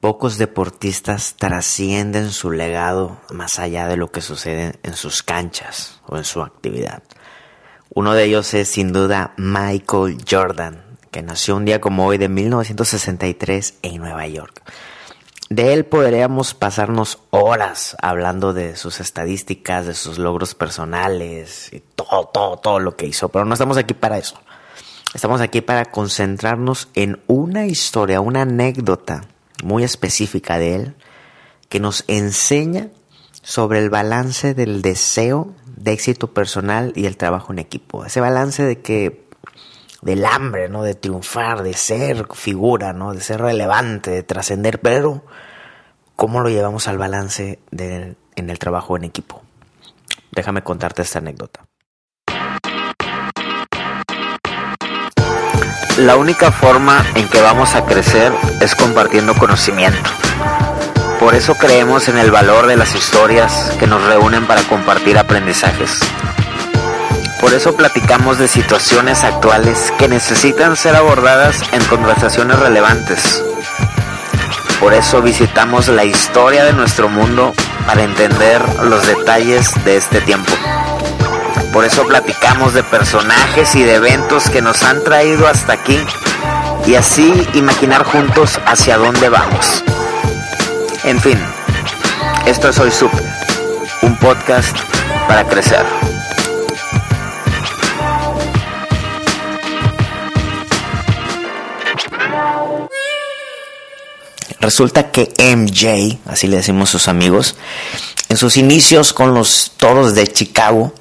Pocos deportistas trascienden su legado más allá de lo que sucede en sus canchas o en su actividad. Uno de ellos es sin duda Michael Jordan, que nació un día como hoy de 1963 en Nueva York. De él podríamos pasarnos horas hablando de sus estadísticas, de sus logros personales y todo, todo, todo lo que hizo, pero no estamos aquí para eso. Estamos aquí para concentrarnos en una historia, una anécdota muy específica de él que nos enseña sobre el balance del deseo de éxito personal y el trabajo en equipo. Ese balance de que del hambre, ¿no? De triunfar, de ser figura, ¿no? De ser relevante, de trascender, pero ¿cómo lo llevamos al balance en el trabajo en equipo? Déjame contarte esta anécdota. La única forma en que vamos a crecer es compartiendo conocimiento. Por eso creemos en el valor de las historias que nos reúnen para compartir aprendizajes. Por eso platicamos de situaciones actuales que necesitan ser abordadas en conversaciones relevantes. Por eso visitamos la historia de nuestro mundo para entender los detalles de este tiempo. Por eso platicamos de personajes y de eventos que nos han traído hasta aquí y así imaginar juntos hacia dónde vamos. En fin, esto es Hoy Super, un podcast para crecer. Resulta que MJ, así le decimos sus amigos, en sus inicios con los toros de Chicago,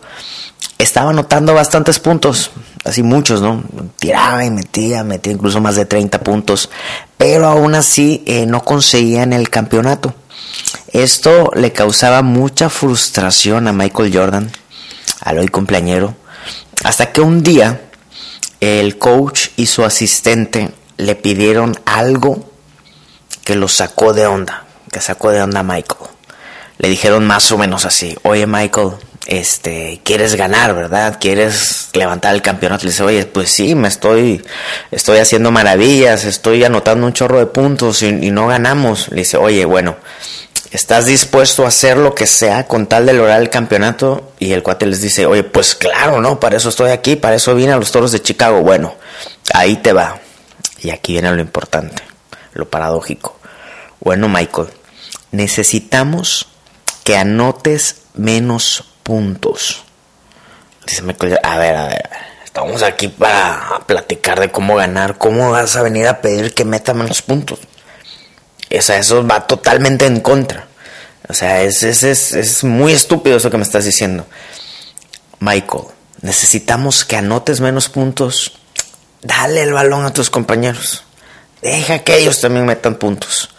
estaba anotando bastantes puntos, así muchos, ¿no? Tiraba y metía, metía incluso más de 30 puntos, pero aún así eh, no conseguían el campeonato. Esto le causaba mucha frustración a Michael Jordan, al hoy cumpleañero, hasta que un día el coach y su asistente le pidieron algo que lo sacó de onda, que sacó de onda a Michael. Le dijeron más o menos así, oye Michael, este, quieres ganar, ¿verdad? Quieres levantar el campeonato. Le dice, oye, pues sí, me estoy, estoy haciendo maravillas, estoy anotando un chorro de puntos y, no ganamos. Le dice, oye, bueno, ¿estás dispuesto a hacer lo que sea con tal de lograr el campeonato? Y el cuate les dice, oye, pues claro, ¿no? Para eso estoy aquí, para eso vine a los toros de Chicago. Bueno, ahí te va. Y aquí viene lo importante, lo paradójico. Bueno, Michael, necesitamos que anotes menos puntos. Dice Michael, a ver, a ver, estamos aquí para platicar de cómo ganar. ¿Cómo vas a venir a pedir que meta menos puntos? O sea, eso va totalmente en contra. O sea, es, es, es, es muy estúpido eso que me estás diciendo. Michael, necesitamos que anotes menos puntos. Dale el balón a tus compañeros. Deja que ellos también metan puntos.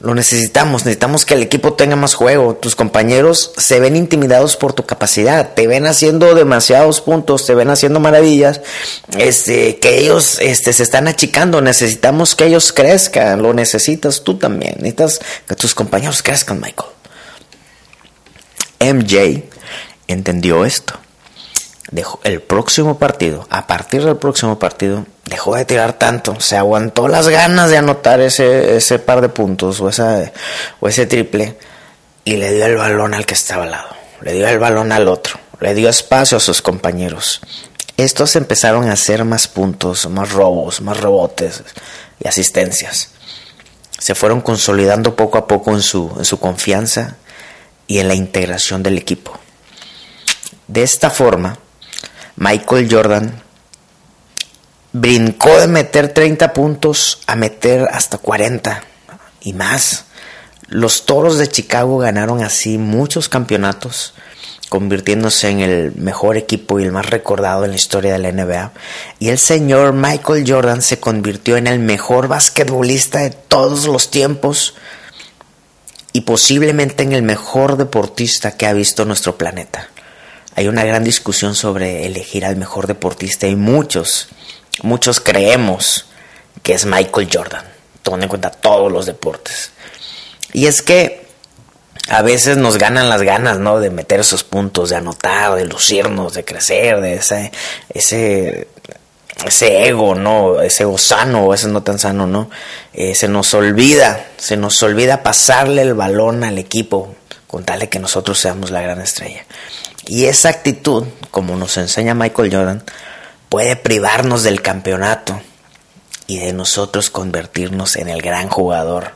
Lo necesitamos, necesitamos que el equipo tenga más juego. Tus compañeros se ven intimidados por tu capacidad, te ven haciendo demasiados puntos, te ven haciendo maravillas, este, que ellos este, se están achicando. Necesitamos que ellos crezcan, lo necesitas tú también. Necesitas que tus compañeros crezcan, Michael. MJ entendió esto. Dejó el próximo partido, a partir del próximo partido, dejó de tirar tanto, se aguantó las ganas de anotar ese, ese par de puntos o, esa, o ese triple y le dio el balón al que estaba al lado, le dio el balón al otro, le dio espacio a sus compañeros. Estos empezaron a hacer más puntos, más robos, más rebotes y asistencias. Se fueron consolidando poco a poco en su, en su confianza y en la integración del equipo. De esta forma, Michael Jordan brincó de meter 30 puntos a meter hasta 40 y más. Los Toros de Chicago ganaron así muchos campeonatos convirtiéndose en el mejor equipo y el más recordado en la historia de la NBA. Y el señor Michael Jordan se convirtió en el mejor basquetbolista de todos los tiempos y posiblemente en el mejor deportista que ha visto nuestro planeta. Hay una gran discusión sobre elegir al mejor deportista y muchos, muchos creemos que es Michael Jordan, tomando en cuenta todos los deportes. Y es que a veces nos ganan las ganas, ¿no? De meter esos puntos, de anotar, de lucirnos, de crecer, de ese, ese, ese ego, ¿no? Ese ego sano o ese no tan sano, ¿no? Eh, se nos olvida, se nos olvida pasarle el balón al equipo con tal de que nosotros seamos la gran estrella. Y esa actitud, como nos enseña Michael Jordan, puede privarnos del campeonato y de nosotros convertirnos en el gran jugador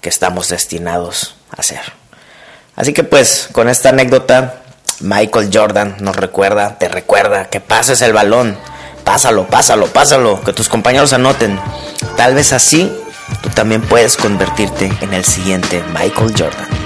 que estamos destinados a ser. Así que pues con esta anécdota, Michael Jordan nos recuerda, te recuerda que pases el balón, pásalo, pásalo, pásalo, que tus compañeros anoten. Tal vez así tú también puedes convertirte en el siguiente Michael Jordan.